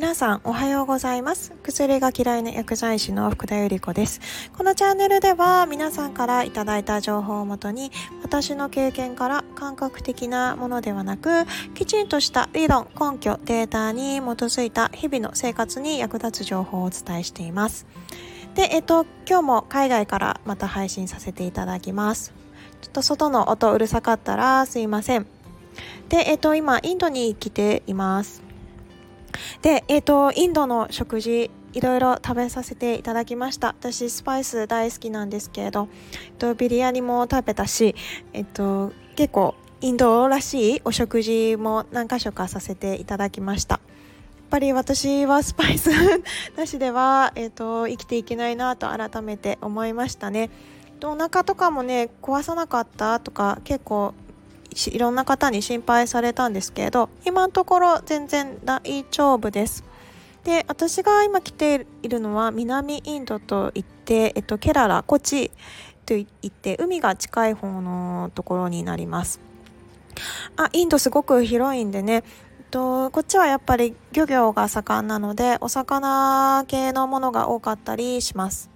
皆さんおはようございます。薬が嫌いな薬剤師の福田由里子です。このチャンネルでは皆さんからいただいた情報をもとに私の経験から感覚的なものではなくきちんとした理論根拠データに基づいた日々の生活に役立つ情報をお伝えしています。でえっと今日も海外からまた配信させていただきます。ちょっと外の音うるさかったらすいません。でえっと今インドに来ています。で、えっ、ー、と、インドの食事、いろいろ食べさせていただきました。私、スパイス大好きなんですけれど、えっと、ビリヤニも食べたし、えっと、結構、インドらしいお食事も何箇所かさせていただきました。やっぱり私はスパイス なしでは、えっと、生きていけないなと改めて思いましたね。お腹とかもね壊さなかったとか結構いろんな方に心配されたんですけれど今のところ全然大丈夫です。で私が今来ているのは南インドといって、えっと、ケララコチといって海が近い方のところになります。あインドすごく広いんでね。とこっちはやっぱり漁業が盛んなのでお魚系のものが多かったりします。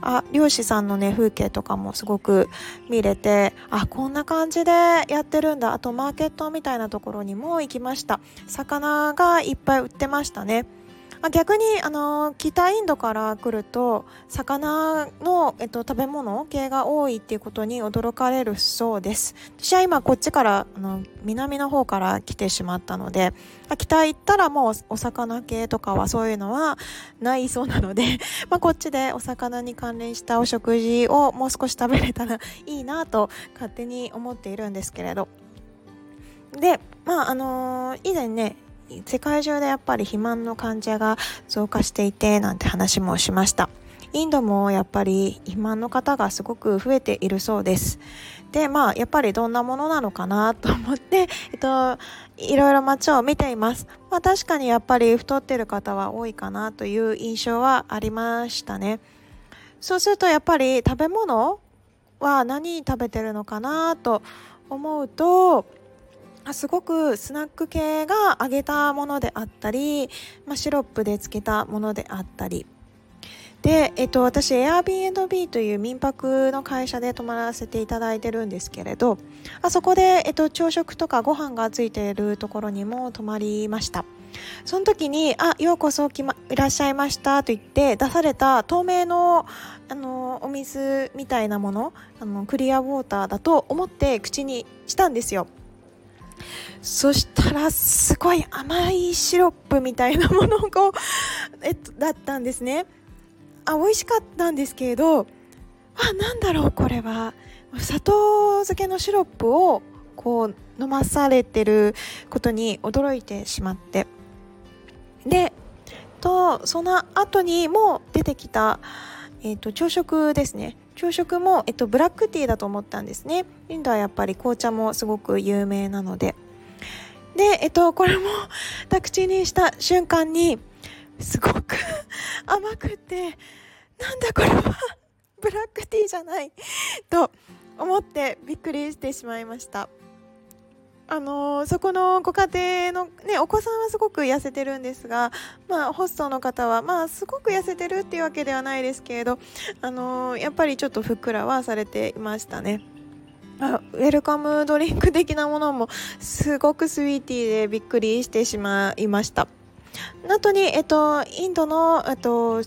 あ漁師さんのね風景とかもすごく見れてあこんな感じでやってるんだ。あとマーケットみたいなところにも行きました。魚がいっぱい売ってましたね。あ逆にあの北インドから来ると魚の、えっと、食べ物系が多いっていうことに驚かれるそうです。私は今こっちからあの南の方から来てしまったので北行ったらもうお魚系とかはそういうのはないそうなので、まあ、こっちでお魚に関連したお食事をもう少し食べれたらいいなと勝手に思っているんですけれど。でまああのー、以前ね世界中でやっぱり肥満の患者が増加していてなんて話もしました。インドもやっぱり肥満の方がすごく増えているそうです。でまあやっぱりどんなものなのかなと思って、えっと、いろいろ街を見ています。まあ確かにやっぱり太ってる方は多いかなという印象はありましたね。そうするとやっぱり食べ物は何食べてるのかなと思うとすごくスナック系が揚げたものであったり、まあ、シロップでつけたものであったり。で、えっと、私 Airbnb という民泊の会社で泊まらせていただいてるんですけれどあそこで、えっと、朝食とかご飯がついているところにも泊まりました。その時に「あようこそ、ま、いらっしゃいました」と言って出された透明のあのお水みたいなものあのクリアウォーターだと思って口にしたんですよ。そしたらすごい甘いシロップみたいなものが、えっと、だったんですね。あ美味しかったんですけれどあなんだろうこれは。砂糖漬けのシロップをこう飲まされてることに驚いてしまって。でとその後にも出てきた、えーと朝食ですね。朝食も、えっと、ブラックティーだと思ったんですね。インドはやっぱり紅茶もすごく有名なので。で、えっと、これも 口にした瞬間にすごく 甘くてなんだこれはブラックティーじゃないと思ってびっくりしてしまいました。あのそこのご家庭の、ね、お子さんはすごく痩せてるんですが、まあ、ホストの方は、まあ、すごく痩せてるっていうわけではないですけれど、あのやっぱりちょっとふっくらはされていましたね。あウェルカムドリンク的なものもすごくスイーティーでびっくりしてしまいました。あとに、えっと、インドの、えっと、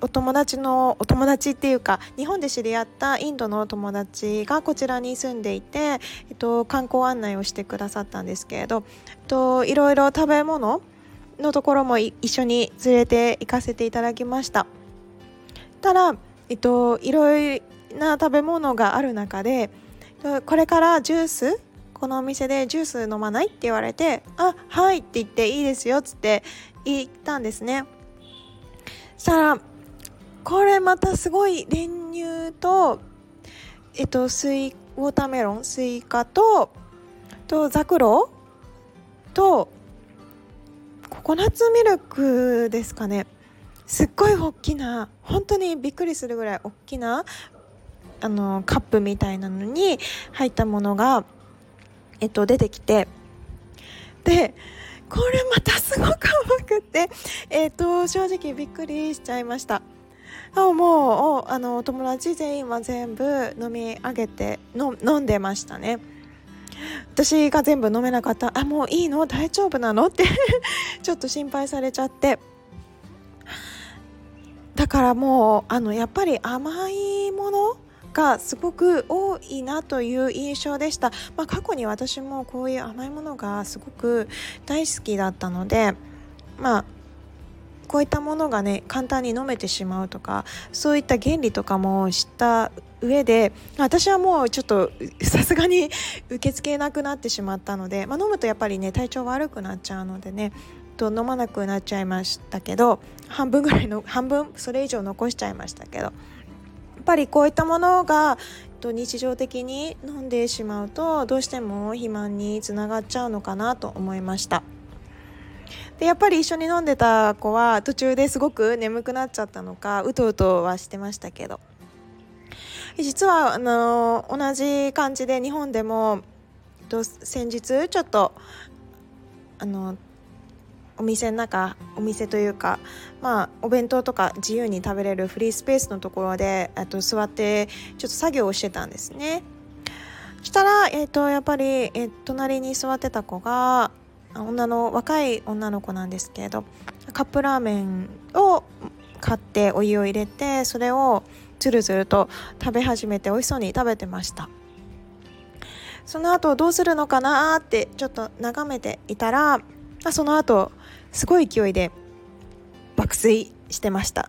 お友達のお友達っていうか日本で知り合ったインドのお友達がこちらに住んでいて、えっと、観光案内をしてくださったんですけれど、えっと、いろいろ食べ物のところも一緒に連れて行かせていただきました。ただ、えっと、いろいろな食べ物がある中でこれからジュースこのお店でジュース飲まないって言われて「あはい」って言って「いいですよ」っつって言ったんですね。そしたらこれまたすごい練乳とえっとスイウォーターメロンスイカととザクロとココナッツミルクですかね。すっごい大きな本当にびっくりするぐらい大きなあのカップみたいなのに入ったものが、えっと、出てきて。でこれまたすごく甘くてえっ、と正直びっくりしちゃいました。あもうあの友達全員は全部飲み上げての飲んでましたね。私が全部飲めなかった。あもういいの？大丈夫なの？って ちょっと心配されちゃって。だからもうあのやっぱり甘いものがすごく多いなという印象でした、まあ、過去に私もこういう甘いものがすごく大好きだったのでまあこういったものがね簡単に飲めてしまうとかそういった原理とかも知った上で私はもうちょっとさすがに 受け付けなくなってしまったので、まあ、飲むとやっぱりね体調悪くなっちゃうのでねと飲まなくなっちゃいましたけど半分ぐらいの半分それ以上残しちゃいましたけどやっぱりこういったものが日常的に飲んでしまうとどうしても肥満につながっちゃうのかなと思いました。でやっぱり一緒に飲んでた子は途中ですごく眠くなっちゃったのかうとうとはしてましたけど実はあの同じ感じで日本でも先日ちょっとあのお店の中お店というか、まあ、お弁当とか自由に食べれるフリースペースのところでと座ってちょっと作業をしてたんですね。したら、えーと、やっぱり、えー、隣に座ってた子が女の若い女の子なんですけれどカップラーメンを買ってお湯を入れてそれをずるずると食べ始めて美味しそうに食べてました。その後どうするのかなってちょっと眺めていたらその後すごい勢いで爆睡してました。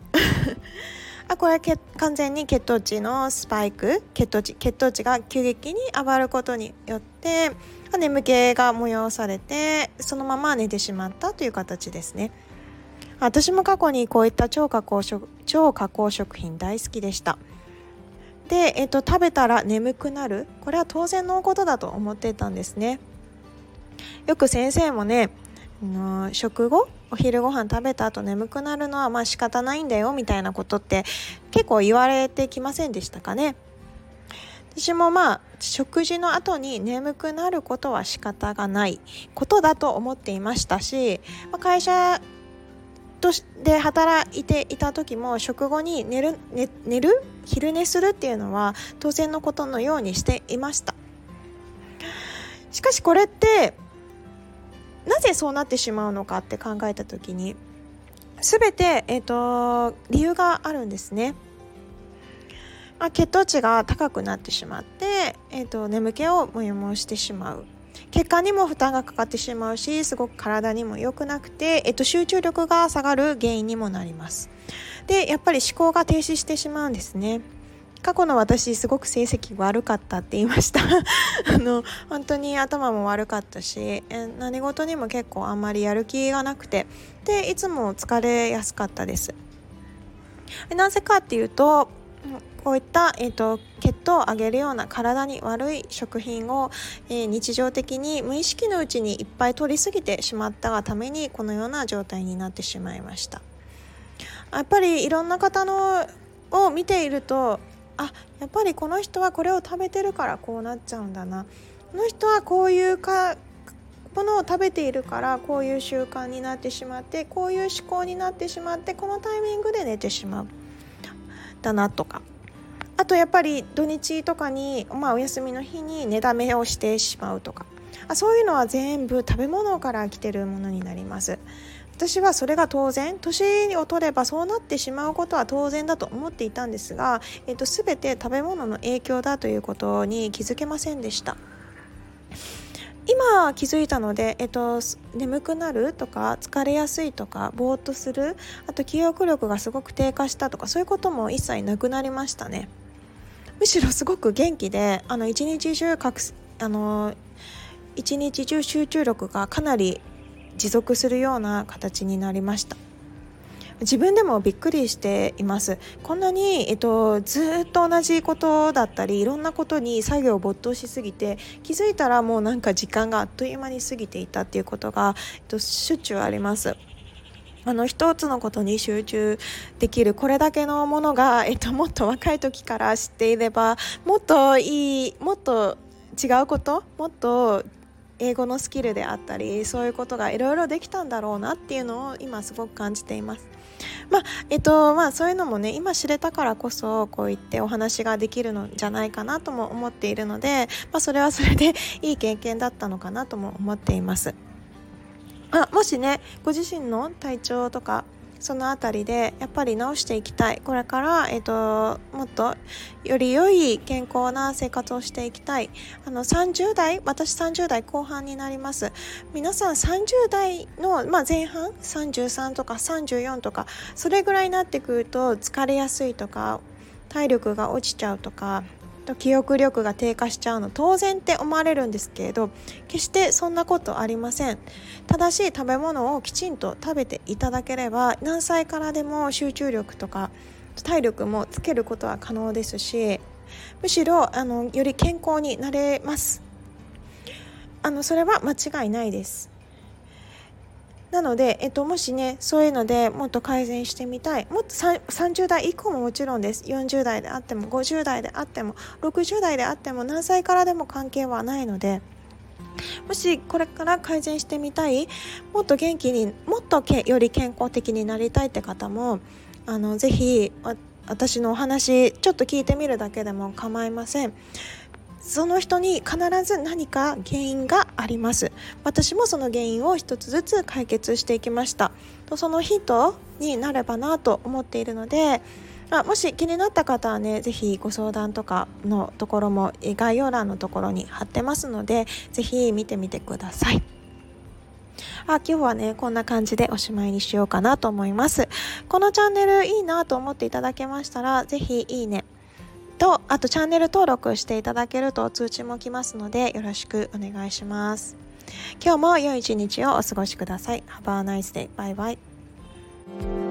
あこれは完全に血糖値のスパイク。血糖値血糖値が急激に上がることによって眠気が催されてそのまま寝てしまったという形ですね。私も過去にこういった超加工食超加工食品大好きでした。で、えっと、食べたら眠くなる。これは当然のことだと思ってたんですね。よく先生もねの食後お昼ご飯食べた後眠くなるのはまあ仕方ないんだよみたいなことって結構言われてきませんでしたかね？私もまあ食事の後に眠くなることは仕方がないことだと思っていましたし、まあ、会社とで働いていた時も食後に寝る寝寝る？昼寝するっていうのは当然のことのようにしていました。しかしこれってなぜそうなってしまうのかって考えた時に全て、えーと、理由があるんですね。まあ、血糖値が高くなってしまって、えーと、眠気を催してしまう。血管にも負担がかかってしまうしすごく体にも良くなくて、えーと集中力が下がる原因にもなります。でやっぱり思考が停止してしまうんですね。過去の私すごく成績悪かったって言いました。あの本当に頭も悪かったし何事にも結構あんまりやる気がなくて。でいつも疲れやすかったです。なぜかっていうとこういった、えーと、血糖を上げるような体に悪い食品を、えー、日常的に無意識のうちにいっぱい取りすぎてしまったがためにこのような状態になってしまいました。やっぱりいろんな方のを見ているとあやっぱりこの人はこれを食べてるからこうなっちゃうんだな。この人はこういうかものを食べているからこういう習慣になってしまってこういう思考になってしまってこのタイミングで寝てしまうだなとか。あとやっぱり土日とかに、まあ、お休みの日に寝だめをしてしまうとか。あそういうのは全部食べ物から来てるものになります。私はそれが当然年を取ればそうなってしまうことは当然だと思っていたんですが、えっと、全て食べ物の影響だということに気づけませんでした。今気づいたので、えっと、眠くなるとか疲れやすいとかぼーっとするあと記憶力がすごく低下したとかそういうことも一切なくなりましたね。むしろすごく元気であの一日中あの一日中集中力がかなり持続するような形になりました。自分でもびっくりしています。こんなに、えっと、ずっと同じことだったりいろんなことに作業を没頭しすぎて気づいたらもうなんか時間があっという間に過ぎていたっていうことが、えっと、しょっちゅうあります。あの一つのことに集中できるこれだけのものが、えっと、もっと若い時から知っていればもっといいもっと違うこともっと英語のスキルであったりそういうことがいろいろできたんだろうなっていうのを今すごく感じています。まあえっとまあ、そういうのもね今知れたからこそこう言ってお話ができるのじゃないかなとも思っているので、まあ、それはそれで いい経験だったのかなとも思っています。あもしねご自身の体調とかその辺りでやっぱり直していきたい。これから、えーと、もっとより良い健康な生活をしていきたい。あの30代私30代後半になります。皆さん30代の、まあ、前半？33とか34とかそれぐらいになってくると疲れやすいとか体力が落ちちゃうとかと記憶力が低下しちゃうの当然って思われるんですけれど決してそんなことありません。正しい食べ物をきちんと食べていただければ何歳からでも集中力とか体力もつけることは可能ですしむしろあのより健康になれます。あのそれは間違いないです。なので、えっと、もしねそういうのでもっと改善してみたい。もっと30代以降ももちろんです。40代であっても50代であっても60代であっても何歳からでも関係はないので。もしこれから改善してみたいもっと元気にもっとより健康的になりたいって方もあのぜひ私のお話ちょっと聞いてみるだけでも構いません。その人に必ず何か原因があります。私もその原因を一つずつ解決していきました。とそのヒントになればなと思っているのであもし気になった方はね是非ご相談とかのところも概要欄のところに貼ってますので是非見てみてください。あ今日はねこんな感じでおしまいにしようかなと思います。このチャンネルいいなと思っていただけましたら是非いいねとあとチャンネル登録していただけると通知も来ますのでよろしくお願いします今日も良い一日をお過ごしください Have a nice day. Bye bye.